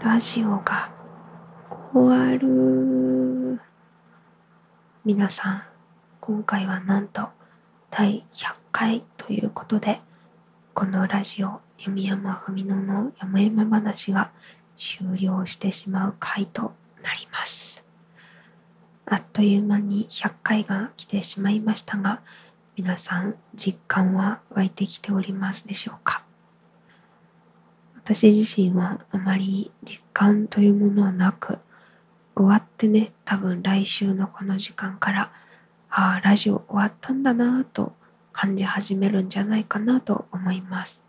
ラジオが終わる。皆さん、今回はなんと第100回ということで、このラジオ、弓山文乃の山々話が終了してしまう回となります。あっという間に100回が来てしまいましたが、皆さん実感は湧いてきておりますでしょうか？私自身はあまり実感というものはなく、終わってね、多分来週のこの時間から、ああ、ラジオ終わったんだなと感じ始めるんじゃないかなと思います。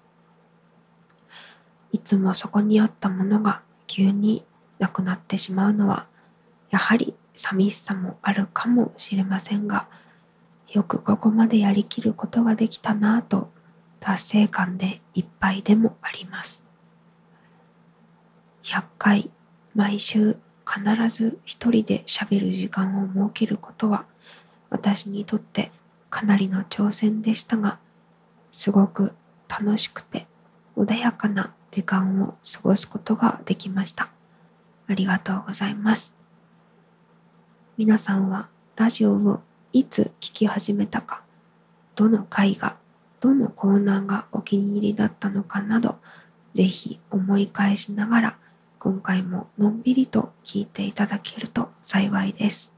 いつもそこにあったものが急になくなってしまうのは、やはり寂しさもあるかもしれませんが、よくここまでやりきることができたなぁと達成感でいっぱいでもあります。100回毎週必ず一人で喋る時間を設けることは私にとってかなりの挑戦でしたがすごく楽しくて穏やかな時間を過ごすことができました。ありがとうございます。皆さんはラジオをいつ聞き始めたかどの回がどのコーナーがお気に入りだったのかなどぜひ思い返しながら今回ものんびりと聞いていただけると幸いです。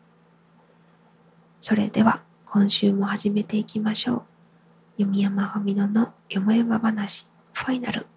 それでは今週も始めていきましょう。弓山文乃のよもやま話ファイナル。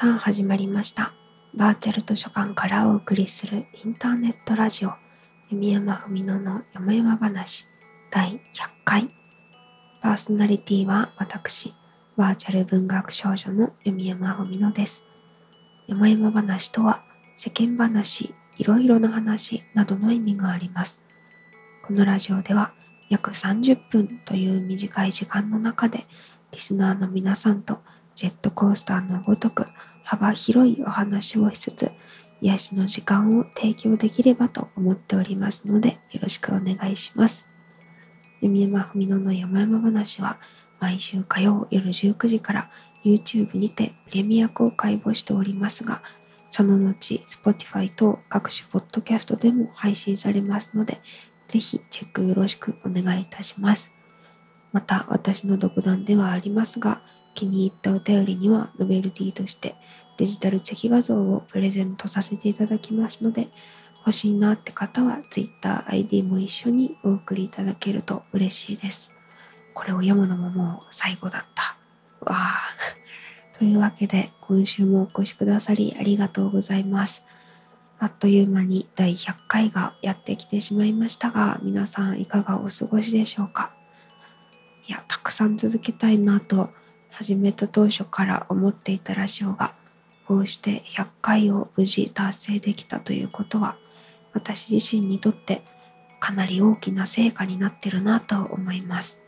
さあ始まりました。バーチャル図書館からお送りするインターネットラジオ弓山文乃のよもやま話第100回パーソナリティは私バーチャル文学少女の弓山文乃です。よもやま話とは世間話いろいろな話などの意味があります。このラジオでは約30分という短い時間の中でリスナーの皆さんとジェットコースターのごとく幅広いお話をしつつ癒しの時間を提供できればと思っておりますのでよろしくお願いします。弓山文乃の山々話は毎週火曜夜19時から YouTube にてプレミア公開をしておりますがその後 Spotify 等各種ポッドキャストでも配信されますのでぜひチェックよろしくお願いいたします。また私の独断ではありますが気に入ったお便りにはノベルティとしてデジタルチェキ画像をプレゼントさせていただきますので欲しいなって方は TwitterID も一緒にお送りいただけると嬉しいです。これを読むのももう最後だった。わあ。というわけで今週もお越しくださりありがとうございます。あっという間に第100回がやってきてしまいましたが皆さんいかがお過ごしでしょうか？いやたくさん続けたいなと始めた当初から思っていたラジオがこうして100回を無事達成できたということは私自身にとってかなり大きな成果になってるなと思います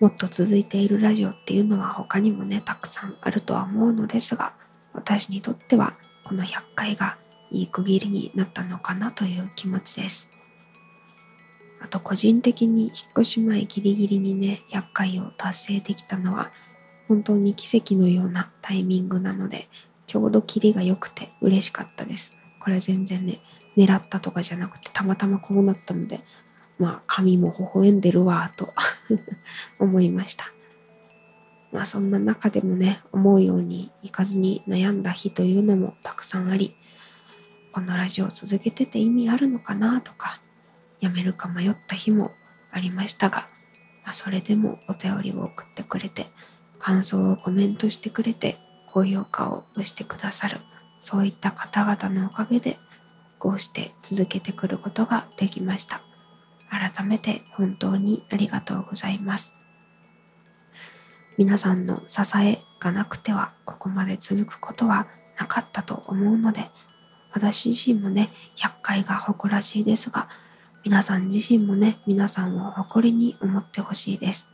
もっと続いているラジオっていうのは他にもねたくさんあるとは思うのですが私にとってはこの100回がいい区切りになったのかなという気持ちです。あと個人的に引っ越し前ギリギリにね100回を達成できたのは本当に奇跡のようなタイミングなのでちょうどキリが良くて嬉しかったです。これ全然ね狙ったとかじゃなくてたまたまこうなったのでまあ神も微笑んでるわと 思いました。まあそんな中でもね思うようにいかずに悩んだ日というのもたくさんありこのラジオを続けてて意味あるのかなとかやめるか迷った日もありましたが、まあ、それでもお便りを送ってくれて感想をコメントしてくれて高評価を押してくださるそういった方々のおかげでこうして続けてくることができました。改めて本当にありがとうございます。皆さんの支えがなくてはここまで続くことはなかったと思うので私自身もね100回が誇らしいですが皆さん自身もね、皆さんを誇りに思ってほしいです。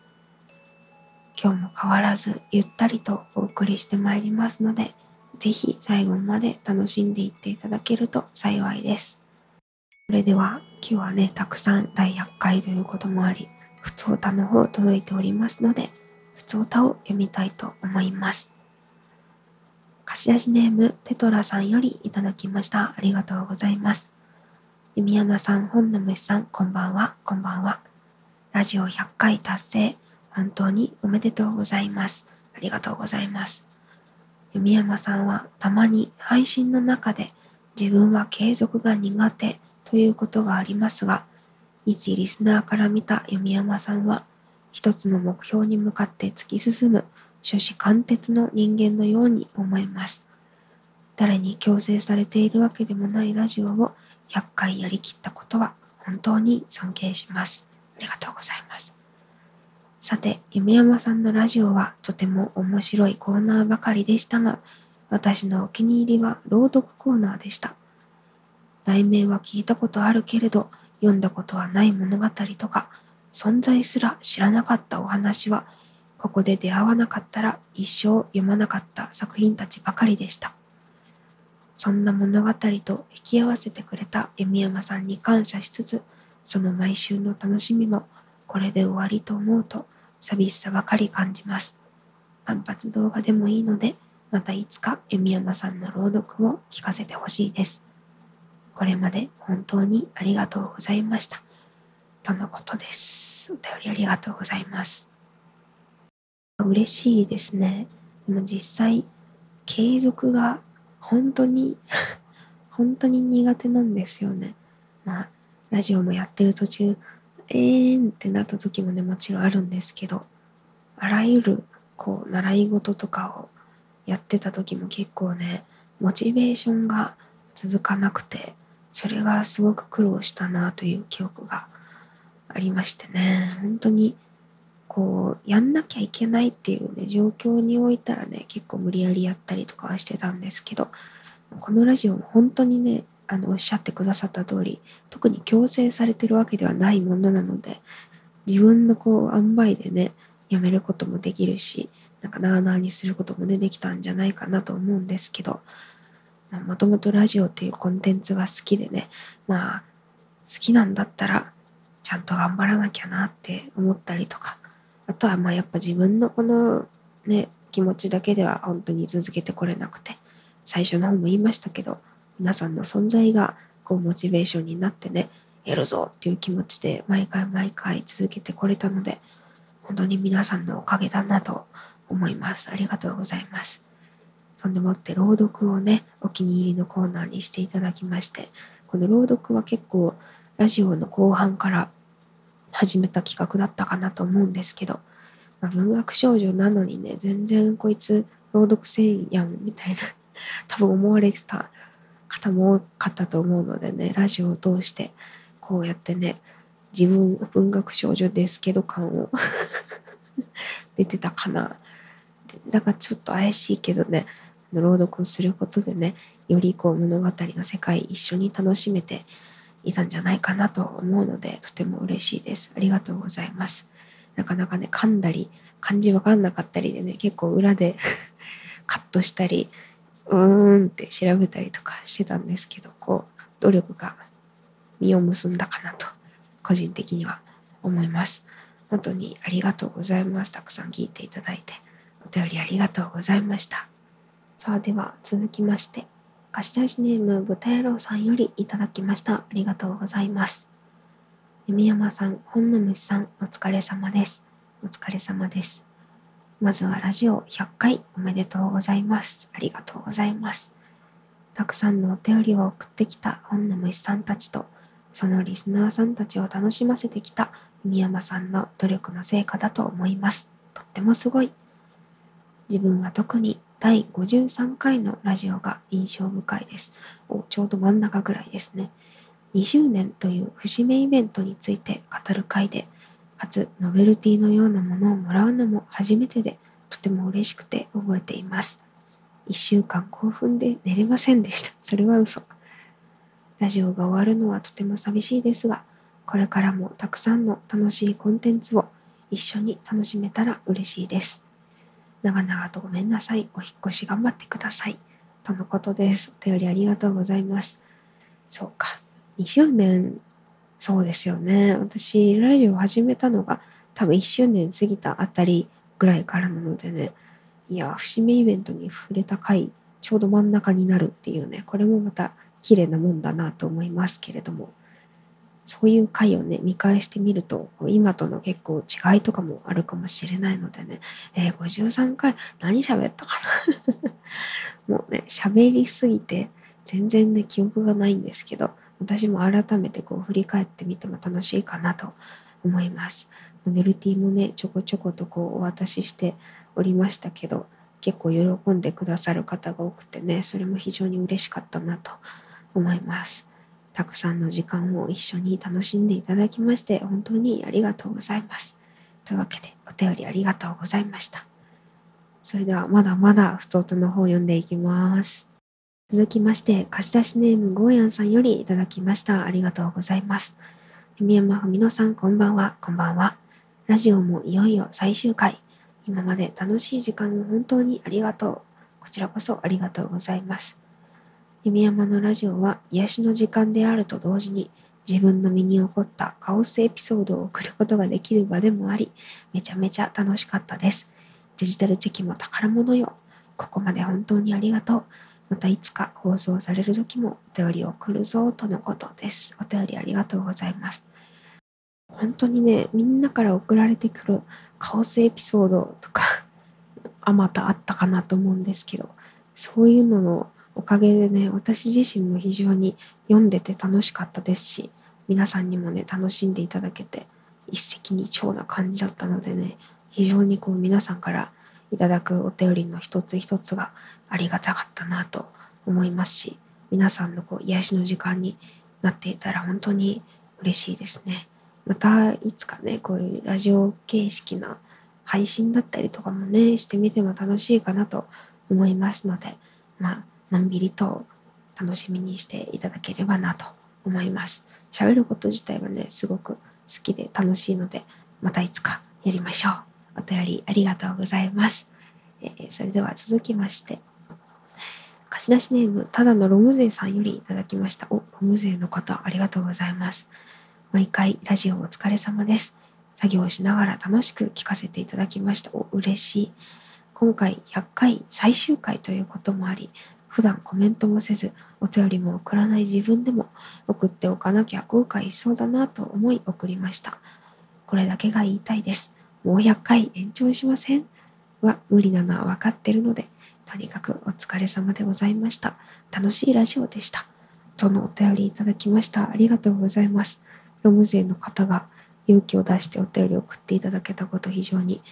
今日も変わらずゆったりとお送りしてまいりますので、ぜひ最後まで楽しんでいっていただけると幸いです。それでは今日はね、たくさん第100回ということもあり、ふつおたの方届いておりますので、ふつおたを読みたいと思います。貸し出しネームテトラさんよりいただきました。ありがとうございます。弓山さん、本の虫さん、こんばんは、こんばんは。ラジオ100回達成、本当におめでとうございます。ありがとうございます。弓山さんはたまに配信の中で自分は継続が苦手ということがありますが、一リスナーから見た弓山さんは、一つの目標に向かって突き進む初子貫徹の人間のように思えます。誰に強制されているわけでもないラジオを100回やりきったことは本当に尊敬します。ありがとうございます。さて、夢山さんのラジオはとても面白いコーナーばかりでしたが、私のお気に入りは朗読コーナーでした。題名は聞いたことあるけれど、読んだことはない物語とか、存在すら知らなかったお話は、ここで出会わなかったら一生読まなかった作品たちばかりでした。そんな物語と引き合わせてくれた弓山さんに感謝しつつ、その毎週の楽しみもこれで終わりと思うと寂しさばかり感じます。単発動画でもいいので、またいつか弓山さんの朗読を聞かせてほしいです。これまで本当にありがとうございました。とのことです。お便りありがとうございます。嬉しいですね。でも実際、継続が本当に 本当に苦手なんですよね。まあラジオもやってる途中えーんってなった時もねもちろんあるんですけどあらゆるこう習い事とかをやってた時も結構ねモチベーションが続かなくてそれがすごく苦労したなという記憶がありましてね本当にこうやんなきゃいけないっていうね状況においたらね結構無理やりやったりとかはしてたんですけどこのラジオも本当にねあのおっしゃってくださった通り特に強制されてるわけではないものなので自分のこう塩梅でねやめることもできるしなんかなあなあにすることもねできたんじゃないかなと思うんですけどもともとラジオっていうコンテンツが好きでねまあ好きなんだったらちゃんと頑張らなきゃなって思ったりとかあとはまあやっぱ自分のこのね気持ちだけでは本当に続けてこれなくて最初の方も言いましたけど皆さんの存在がこうモチベーションになってねやるぞっていう気持ちで毎回毎回続けてこれたので本当に皆さんのおかげだなと思います。ありがとうございます。そんでもって朗読をねお気に入りのコーナーにしていただきましてこの朗読は結構ラジオの後半から始めた企画だったかなと思うんですけど、まあ、文学少女なのにね全然こいつ朗読せんやんみたいな 多分思われてた方も多かったと思うのでねラジオを通してこうやってね自分文学少女ですけど感を 出てたかな。だからちょっと怪しいけどね朗読をすることでねよりこう物語の世界一緒に楽しめていたんじゃないかなと思うのでとても嬉しいです。ありがとうございます。なかなかね噛んだり漢字わかんなかったりでね結構裏で カットしたりうーんって調べたりとかしてたんですけどこう努力が実を結んだかなと個人的には思います。本当にありがとうございます。たくさん聞いていただいてお便りありがとうございました。さあでは続きまして貸し出しネーム豚野郎さんよりいただきました。ありがとうございます。弓山さん、本の虫さん、お疲れ様です。お疲れ様です。まずはラジオ100回おめでとうございます。ありがとうございます。たくさんのお便りを送ってきた本の虫さんたちと、そのリスナーさんたちを楽しませてきた宮山さんの努力の成果だと思います。とってもすごい。自分は特に第53回のラジオが印象深いです。おちょうど真ん中ぐらいですね。20年という節目イベントについて語る回で、かつノベルティのようなものをもらうのも初めてで、とても嬉しくて覚えています。1週間興奮で寝れませんでした。それは嘘。ラジオが終わるのはとても寂しいですが、これからもたくさんの楽しいコンテンツを一緒に楽しめたら嬉しいです。長々とごめんなさい。お引越し頑張ってください。とのことです。お便りありがとうございます。そうか。20年、そうですよね。私、ラジオ始めたのが多分1周年過ぎたあたりぐらいからなのでね、いや、節目イベントに触れた回、ちょうど真ん中になるっていうね、これもまた綺麗なもんだなと思いますけれども、そういう回をね、見返してみると、今との結構違いとかもあるかもしれないのでね、えー、53回何喋ったかな？もうね、喋りすぎて全然ね、記憶がないんですけど、私も改めてこう振り返ってみても楽しいかなと思います。ノベルティもね、ちょこちょことこうお渡ししておりましたけど結構喜んでくださる方が多くてねそれも非常に嬉しかったなと思います。たくさんの時間を一緒に楽しんでいただきまして本当にありがとうございます。というわけでお便りありがとうございました。それではまだまだ普通音の方を読んでいきます。続きまして貸し出しネームゴーヤンさんよりいただきました。ありがとうございます。宮山文乃さんこんばんは。こんばんは。ラジオもいよいよ最終回。今まで楽しい時間を本当にありがとう。こちらこそありがとうございます。弓山のラジオは癒しの時間であると同時に自分の身に起こったカオスエピソードを送ることができる場でもあり、めちゃめちゃ楽しかったです。デジタルチェキも宝物よ。ここまで本当にありがとう。またいつか放送される時もお便りを送るぞとのことです。お便りありがとうございます。本当にね、みんなから送られてくるカオスエピソードとかあまたあったかなと思うんですけどそういうののおかげでね私自身も非常に読んでて楽しかったですし皆さんにもね楽しんでいただけて一石二鳥な感じだったのでね非常にこう皆さんからいただくお便りの一つ一つがありがたかったなと思いますし皆さんのこう癒しの時間になっていたら本当に嬉しいですね。またいつかねこういうラジオ形式な配信だったりとかもねしてみても楽しいかなと思いますのでまあのんびりと楽しみにしていただければなと思います喋ること自体はねすごく好きで楽しいのでまたいつかやりましょうお便りありがとうございます、えー、それでは続きまして貸し出しネームただのロム勢さんよりいただきましたおロム勢の方ありがとうございます毎回ラジオお疲れ様です。作業しながら楽しく聞かせていただきました。お、嬉しい。今回100回最終回ということもあり、普段コメントもせず、お便りも送らない自分でも送っておかなきゃ後悔しそうだなと思い送りました。これだけが言いたいです。もう100回延長しませんは無理なのは分かってるので、とにかくお疲れ様でございました。楽しいラジオでした。とのお便りいただきました。ありがとうございます。ロム勢の方が勇気を出してお便りを送っていただけたこと非常に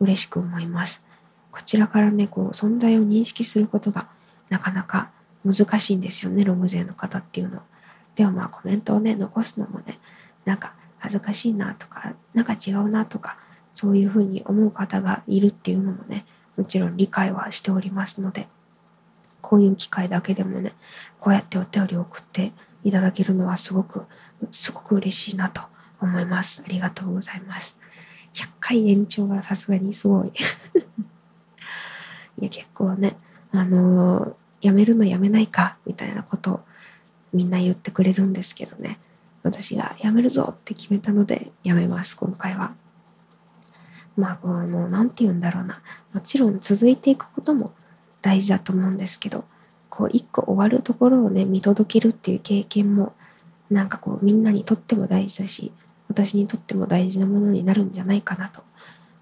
嬉しく思います。こちらからね、こう存在を認識することがなかなか難しいんですよね、ロム勢の方っていうのは。でもまあコメントをね、残すのもね、なんか恥ずかしいなとか、なんか違うなとか、そういうふうに思う方がいるっていうのもね、もちろん理解はしておりますので、こういう機会だけでもね、こうやってお便りを送っていただけるのはすごく、すごく嬉しいなと思います。ありがとうございます。100回延長はさすがにすごい いや、結構ね、あの、やめるのやめないかみたいなことをみんな言ってくれるんですけどね私がやめるぞって決めたのでやめます今回は。まあこの何て言うんだろうなもちろん続いていくことも大事だと思うんですけどこう一個終わるところをね見届けるっていう経験もなんかこうみんなにとっても大事だし私にとっても大事なものになるんじゃないかなと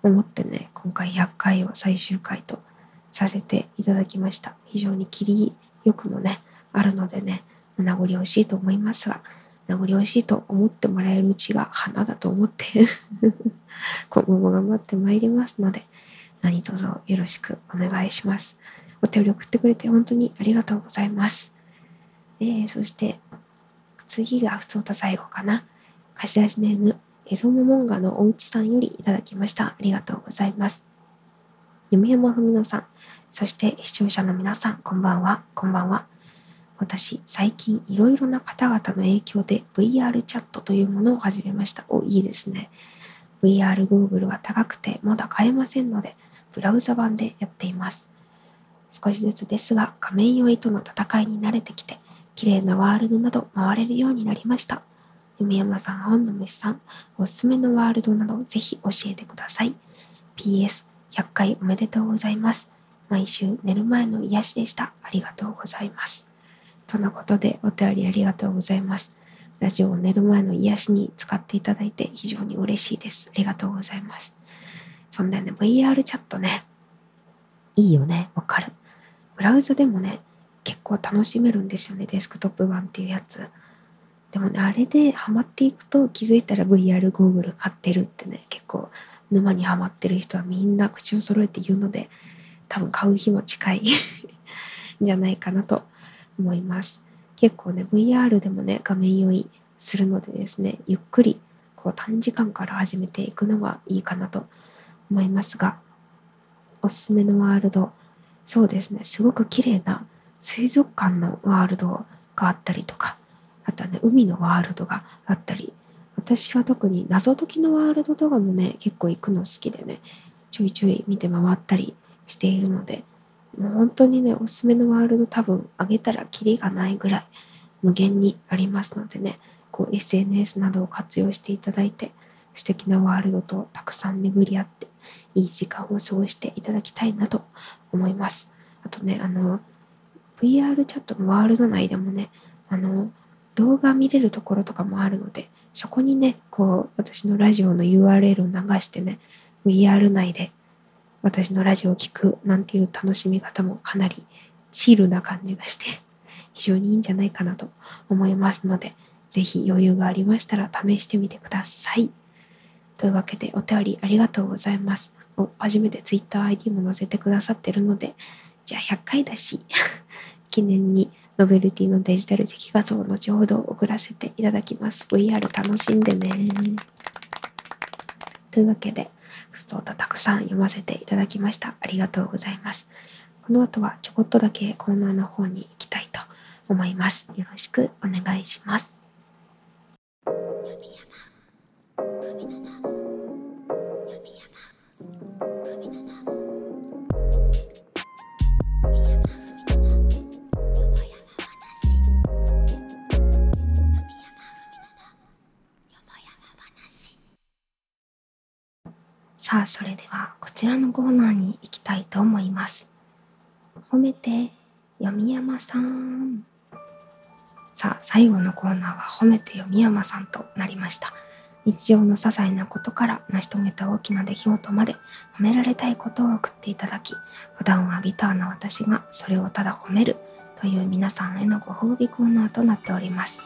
思ってね今回100回を最終回とさせていただきました。非常に切りよくもねあるのでね名残惜しいと思いますが名残惜しいと思ってもらえるうちが花だと思って 今後も頑張ってまいりますので何卒よろしくお願いします。お手を送ってくれて本当にありがとうございます、えー、そして次が普通と最後かな。貸し出しネームエゾモモンガのおうちさんよりいただきました。ありがとうございます。読山文乃さんそして視聴者の皆さんこんばんはこんばんは私、最近いろいろな方々の影響で VR チャットというものを始めました。お、いいですね。VR ゴーグルは高くてまだ買えませんので、ブラウザ版でやっています。少しずつですが、画面酔いとの戦いに慣れてきて、綺麗なワールドなど回れるようになりました。弓山さん、本の虫さん、おすすめのワールドなどぜひ教えてください。PS、100回おめでとうございます。毎週寝る前の癒しでした。ありがとうございます。とのことでお便りありがとうございます。ラジオを寝る前の癒しに使っていただいて非常に嬉しいです。ありがとうございます。そんでね、VR チャットね、いいよね、わかる。ブラウザでもね、結構楽しめるんですよね、デスクトップ版っていうやつ。でもね、あれでハマっていくと気づいたら VR ゴーグル買ってるってね、結構沼にはまってる人はみんな口を揃えて言うので、多分買う日も近いん じゃないかなと思います。結構ね VR でもね画面酔いするのでですねゆっくりこう短時間から始めていくのがいいかなと思いますがおすすめのワールドそうですねすごく綺麗な水族館のワールドがあったりとかあとはね海のワールドがあったり私は特に謎解きのワールドとかもね結構行くの好きでねちょいちょい見て回ったりしているのでもう本当にね、おすすめのワールド多分あげたらキリがないぐらい無限にありますのでね、こう SNS などを活用していただいて素敵なワールドとたくさん巡り合っていい時間を過ごしていただきたいなと思います。あとね、あの、VR チャットのワールド内でもね、あの、動画見れるところとかもあるので、そこにね、こう、私のラジオの URL を流してね、VR 内で私のラジオを聴くなんていう楽しみ方もかなりチールな感じがして 非常にいいんじゃないかなと思いますので是非余裕がありましたら試してみてください。というわけでお便りありがとうございます。お初めて TwitterID も載せてくださってるのでじゃあ100回だし 記念にノベルティのデジタル的画像を後ほど送らせていただきます。VR 楽しんでね。というわけでふつおたたくさん読ませていただきました。ありがとうございます。この後はちょこっとだけコーナーの方に行きたいと思います。よろしくお願いします。さあ、それではこちらのコーナーに行きたいと思います。褒めて、読山さん。さあ、最後のコーナーは褒めて読み山さんとなりました。日常の些細なことから成し遂げた大きな出来事まで褒められたいことを送っていただき、普段はビターな私がそれをただ褒めるという皆さんへのご褒美コーナーとなっております。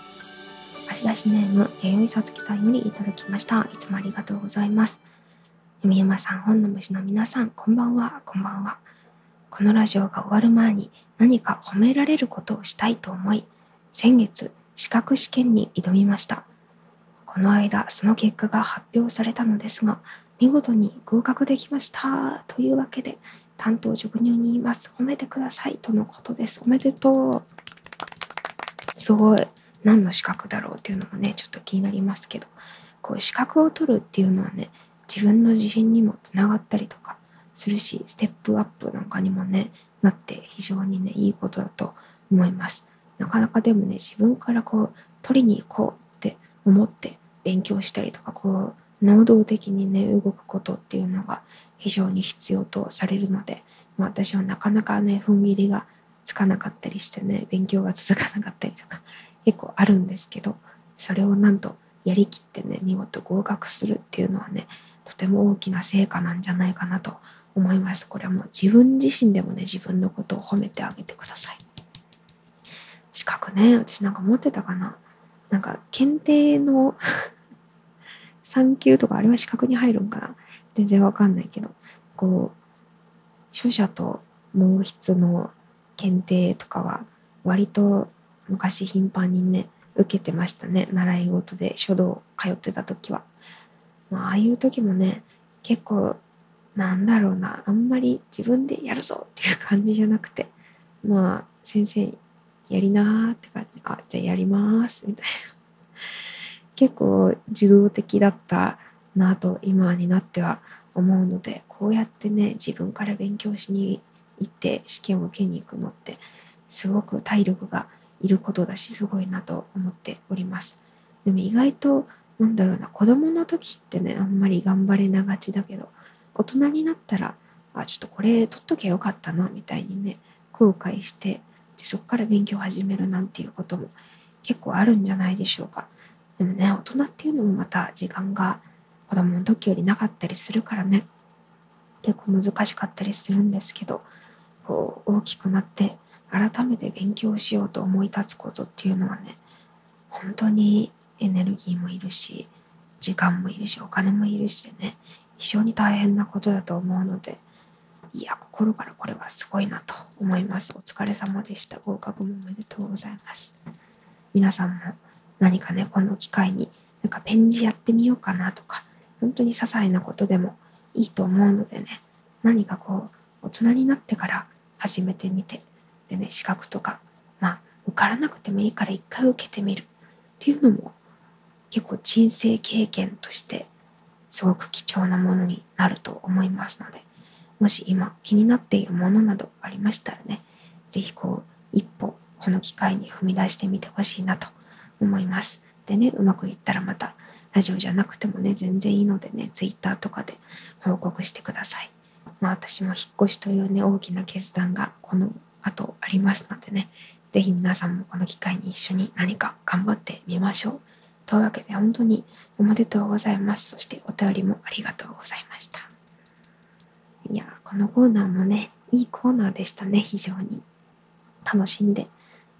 貸し出しネーム、弥生さつきさんよりいただきました。いつもありがとうございます。弓山さん、本の虫の皆さん、こんばんは、こんばんは。このラジオが終わる前に何か褒められることをしたいと思い、先月、資格試験に挑みました。この間、その結果が発表されたのですが、見事に合格できました。というわけで、担当職人に言います。褒めてください。とのことです。おめでとう。すごい。何の資格だろうっていうのもね、ちょっと気になりますけど、こう資格を取るっていうのはね、自分の自信にもつながったりとかするしステップアップなんかにもねなって非常にねいいことだと思います。なかなかでもね自分からこう取りに行こうって思って勉強したりとかこう能動的にね動くことっていうのが非常に必要とされるので、ま、私はなかなかね踏ん切りがつかなかったりしてね勉強が続かなかったりとか結構あるんですけどそれをなんとやりきってね見事合格するっていうのはねとても大きな成果なんじゃないかなと思います。これはもう自分自身でもね自分のことを褒めてあげてください。資格ね私なんか持ってたかな。なんか検定の 3級とかあれは資格に入るんかな。全然わかんないけど。こう書写と毛筆の検定とかは割と昔頻繁にね受けてましたね。習い事で書道通ってた時は、まあ、あいう時もね結構なんだろうなあんまり自分でやるぞっていう感じじゃなくてまあ先生やりなーって感じ。あじゃあやりますみたいな。結構受動的だったなと今になっては思うのでこうやってね自分から勉強しに行って試験を受けに行くのってすごく体力がいることだしすごいなと思っております。でも意外となんだろうな子供の時ってねあんまり頑張れながちだけど大人になったらあちょっとこれ取っときゃよかったなみたいにね後悔してでそこから勉強始めるなんていうことも結構あるんじゃないでしょうか。でもね大人っていうのもまた時間が子供の時よりなかったりするからね結構難しかったりするんですけどこう大きくなって改めて勉強しようと思い立つことっていうのはね本当にエネルギーもいるし時間もいるしお金もいるしでね非常に大変なことだと思うのでいや心からこれはすごいなと思います。お疲れ様でした。合格もおめでとうございます。皆さんも何かねこの機会になんかペン字やってみようかなとか本当に些細なことでもいいと思うのでね何かこう大人になってから始めてみてでね資格とかまあ受からなくてもいいから一回受けてみるっていうのも結構人生経験としてすごく貴重なものになると思いますのでもし今気になっているものなどありましたらね是非こう一歩この機会に踏み出してみてほしいなと思います。でねうまくいったらまたラジオじゃなくてもね全然いいのでね Twitter とかで報告してください。まあ私も引っ越しというね大きな決断がこの後ありますのでね是非皆さんもこの機会に一緒に何か頑張ってみましょう。というわけで本当におめでとうございます。そしてお便りもありがとうございました。いや、このコーナーもね、いいコーナーでしたね、非常に。楽しんで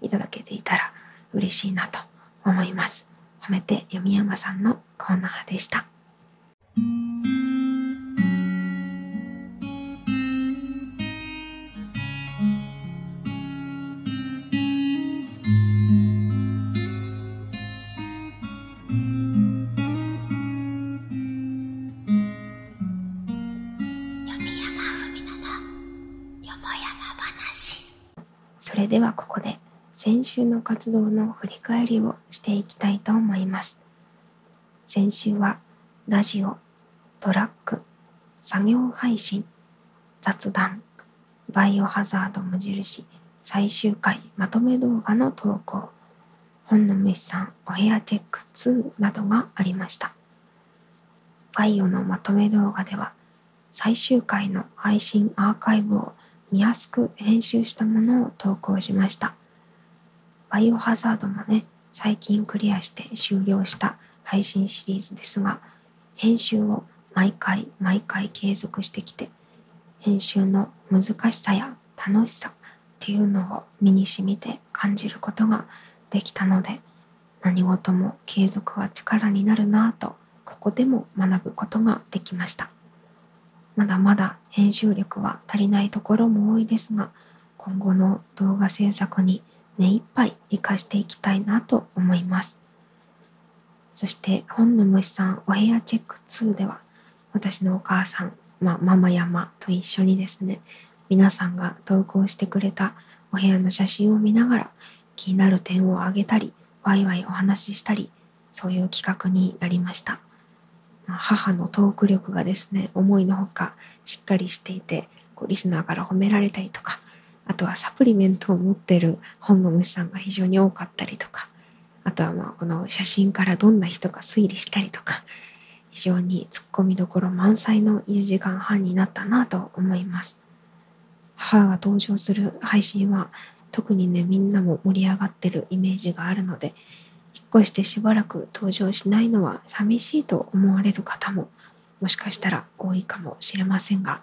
いただけていたら嬉しいなと思います。褒めて読山さんのコーナーでした。ではここで先週の活動の振り返りをしていきたいと思います。先週はラジオ、トラック、作業配信、雑談、バイオハザード無印最終回まとめ動画の投稿、本の虫さんお部屋チェック2などがありました。バイオのまとめ動画では最終回の配信アーカイブを見やすく編集したものを投稿しました。バイオハザードもね、最近クリアして終了した配信シリーズですが、編集を毎回毎回継続してきて、編集の難しさや楽しさっていうのを身にしみて感じることができたので、何事も継続は力になるなぁと、ここでも学ぶことができました。まだまだ編集力は足りないところも多いですが今後の動画制作に目いっぱい活かしていきたいなと思います。そして本の虫さんお部屋チェック2では私のお母さん、まあ、ママ山と一緒にですね皆さんが投稿してくれたお部屋の写真を見ながら気になる点を挙げたりワイワイお話ししたりそういう企画になりました。母のトーク力がですね思いのほかしっかりしていてこうリスナーから褒められたりとかあとはサプリメントを持ってる本の虫さんが非常に多かったりとかあとはまあこの写真からどんな人か推理したりとか非常にツッコミどころ満載の1時間半になったなと思います。母が登場する配信は特にねみんなも盛り上がってるイメージがあるので越してしばらく登場しないのは寂しいと思われる方ももしかしたら多いかもしれませんが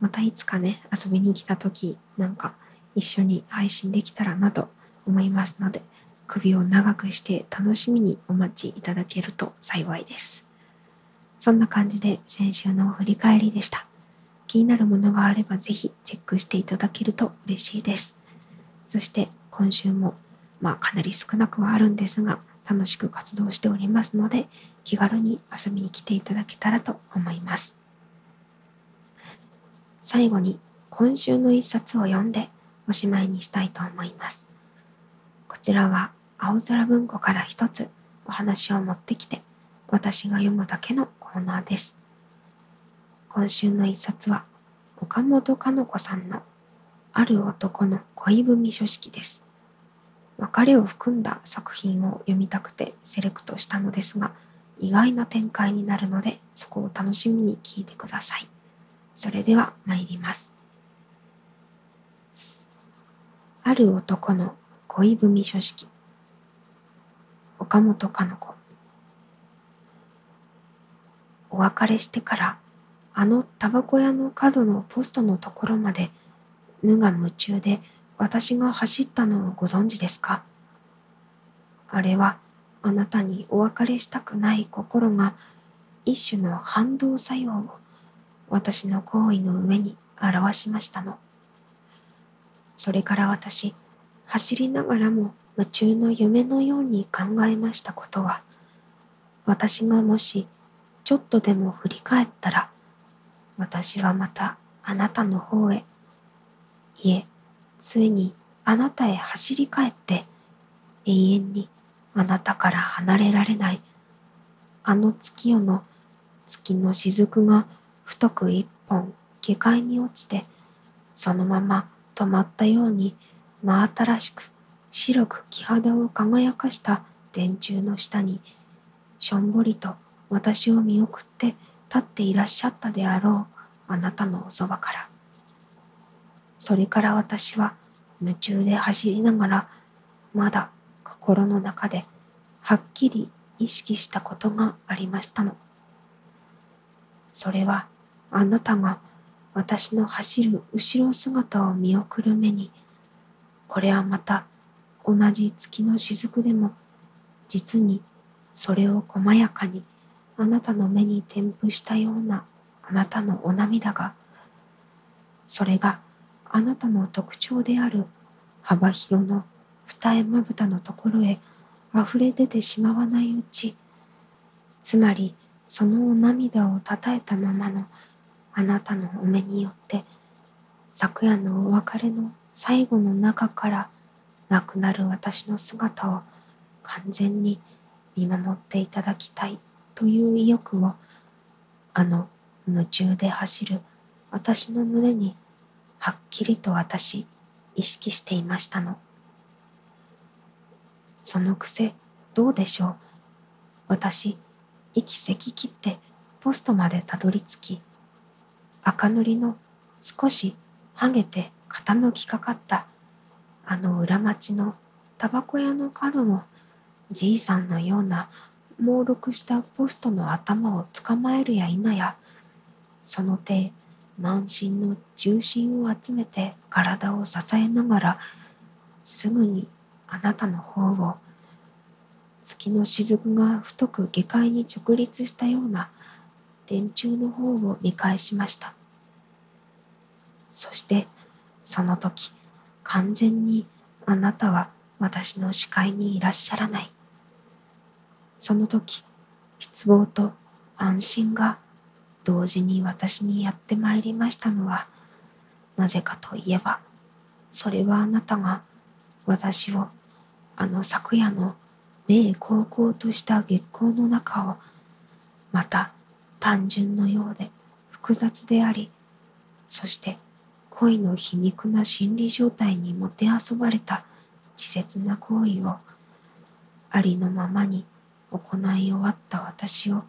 またいつかね遊びに来た時なんか一緒に配信できたらなと思いますので首を長くして楽しみにお待ちいただけると幸いです。そんな感じで先週の振り返りでした。気になるものがあればぜひチェックしていただけると嬉しいです。そして今週もまあかなり少なくはあるんですが楽しく活動しておりますので気軽に遊びに来ていただけたらと思います。最後に今週の一冊を読んでおしまいにしたいと思います。こちらは青空文庫から一つお話を持ってきて私が読むだけのコーナーです。今週の一冊は岡本かの子さんのある男の恋文書式です。別れを含んだ作品を読みたくてセレクトしたのですが意外な展開になるのでそこを楽しみに聞いてください。それでは参ります。ある男の恋文書式岡本かの子お別れしてからあのタバコ屋の角のポストのところまで無我夢中で私が走ったのをご存知ですか？あれはあなたにお別れしたくない心が一種の反動作用を私の行為の上に表しましたの。それから私、走りながらも夢中の夢のように考えましたことは、私がもしちょっとでも振り返ったら、私はまたあなたの方へ、いえ、ついにあなたへ走り帰って永遠にあなたから離れられないあの月夜の月の雫が太く一本下界に落ちてそのまま止まったように真新しく白く木肌を輝かした電柱の下にしょんぼりと私を見送って立っていらっしゃったであろうあなたのおそばから。それから私は夢中で走りながらまだ心の中ではっきり意識したことがありましたの。それはあなたが私の走る後ろ姿を見送る目にこれはまた同じ月の雫でも実にそれを細やかにあなたの目に添付したようなあなたのお涙がそれがあなたの特徴である幅広の二重まぶたのところへ溢れ出てしまわないうちつまりその涙をたたえたままのあなたのお目によって昨夜のお別れの最後の中から亡くなる私の姿を完全に見守っていただきたいという意欲をあの夢中で走る私の胸にはっきりと私意識していましたの。そのくせどうでしょう？私息せき切ってポストまでたどり着き赤塗りの少しはげて傾きかかったあの裏町のタバコ屋の角のじいさんのような猛録したポストの頭を捕まえるや否やその手満身の重心を集めて体を支えながらすぐにあなたの方を月の雫が太く下界に直立したような電柱の方を見返しました。そしてその時完全にあなたは私の視界にいらっしゃらない。その時失望と安心が同時に私にやってまいりましたのはなぜかといえばそれはあなたが私をあの昨夜の米高校とした月光の中をまた単純のようで複雑でありそして恋の皮肉な心理状態にもてあそばれた稚拙な行為をありのままに行い終わった私を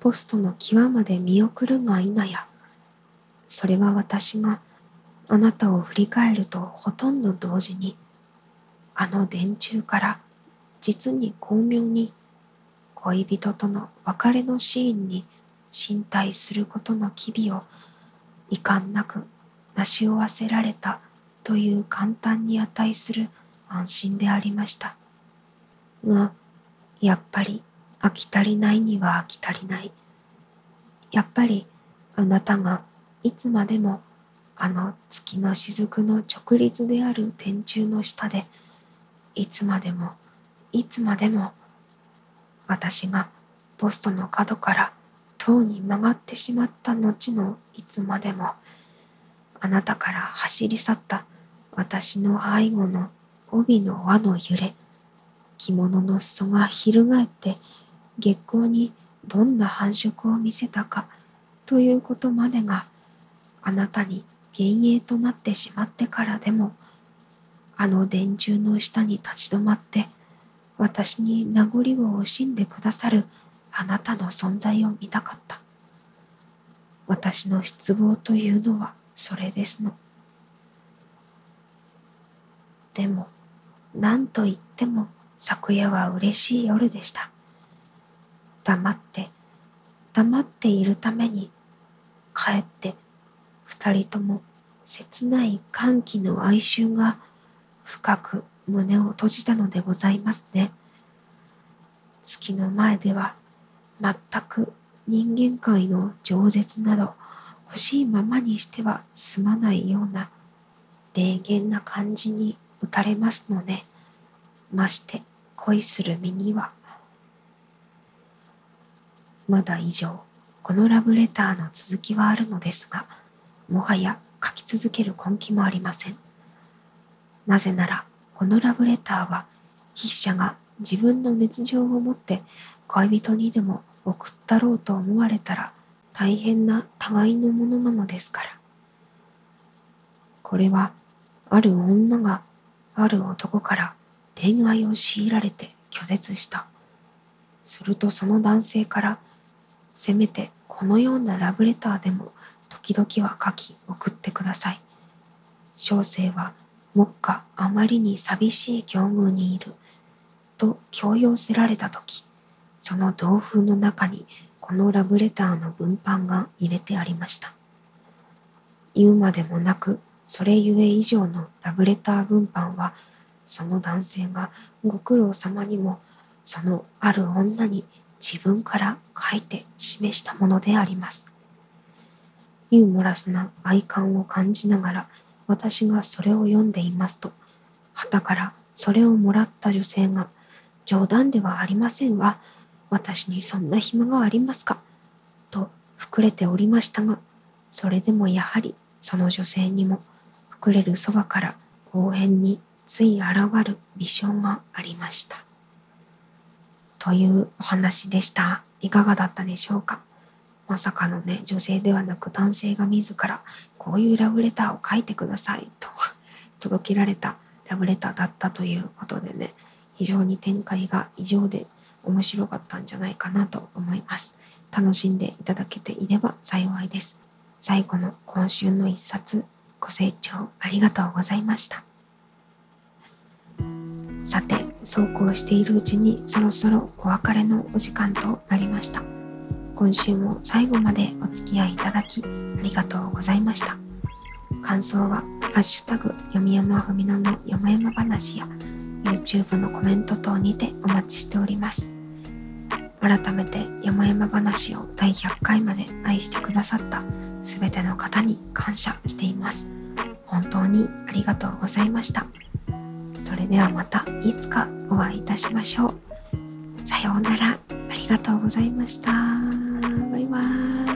ポストの際まで見送るが否や。それは私があなたを振り返るとほとんど同時にあの電柱から実に巧妙に恋人との別れのシーンに身体することの機微を遺憾なく成し終わせられたという簡単に値する安心でありました。がやっぱり飽き足りないには飽き足りない。やっぱりあなたがいつまでもあの月の雫の直立である電柱の下でいつまでもいつまでも私がポストの角から塔に曲がってしまった後のいつまでもあなたから走り去った私の背後の帯の輪の揺れ着物の裾が翻って月光にどんな繁殖を見せたかということまでがあなたに幻影となってしまってからでもあの電柱の下に立ち止まって私に名残を惜しんでくださるあなたの存在を見たかった。私の失望というのはそれですの。でも何と言っても昨夜は嬉しい夜でした。黙って黙っているためにかえって二人とも切ない歓喜の哀愁が深く胸を閉じたのでございますね。月の前では全く人間界の饒舌など欲しいままにしては済まないような霊言な感じに打たれますのでまして恋する身にはまだ以上このラブレターの続きはあるのですがもはや書き続ける根気もありません。なぜなら、このラブレターは筆者が自分の熱情を持って恋人にでも送ったろうと思われたら大変な互いのものなのですから。これはある女がある男から恋愛を強いられて拒絶した。するとその男性からせめてこのようなラブレターでも時々は書き送ってください。小生は目下あまりに寂しい境遇にいると強要せられた時その同封の中にこのラブレターの文版が入れてありました言うまでもなくそれゆえ以上のラブレター文版はその男性がご苦労様にもそのある女に自分から書いて示したものであります。ユーモラスな愛感を感じながら私がそれを読んでいますと旗からそれをもらった女性が冗談ではありませんわ。私にそんな暇がありますか？と膨れておりましたがそれでもやはりその女性にも膨れるそばから後編につい現る微笑がありました。というお話でした。いかがだったでしょうか？まさかのね女性ではなく男性が自らこういうラブレターを書いてくださいと。届けられたラブレターだったということでね非常に展開が異常で面白かったんじゃないかなと思います。楽しんでいただけていれば幸いです。最後の今週の一冊ご清聴ありがとうございました。さてそうこうしているうちにそろそろお別れのお時間となりました今週も最後までお付き合いいただきありがとうございました。感想は、ハッシュタグ、読み山ふみのの山々話や YouTube のコメント等にてお待ちしております。改めて山々話を第100回まで愛してくださった全ての方に感謝しています。本当にありがとうございました。それではまたいつかお会いいたしましょう。さようなら。ありがとうございました。バイバーイ。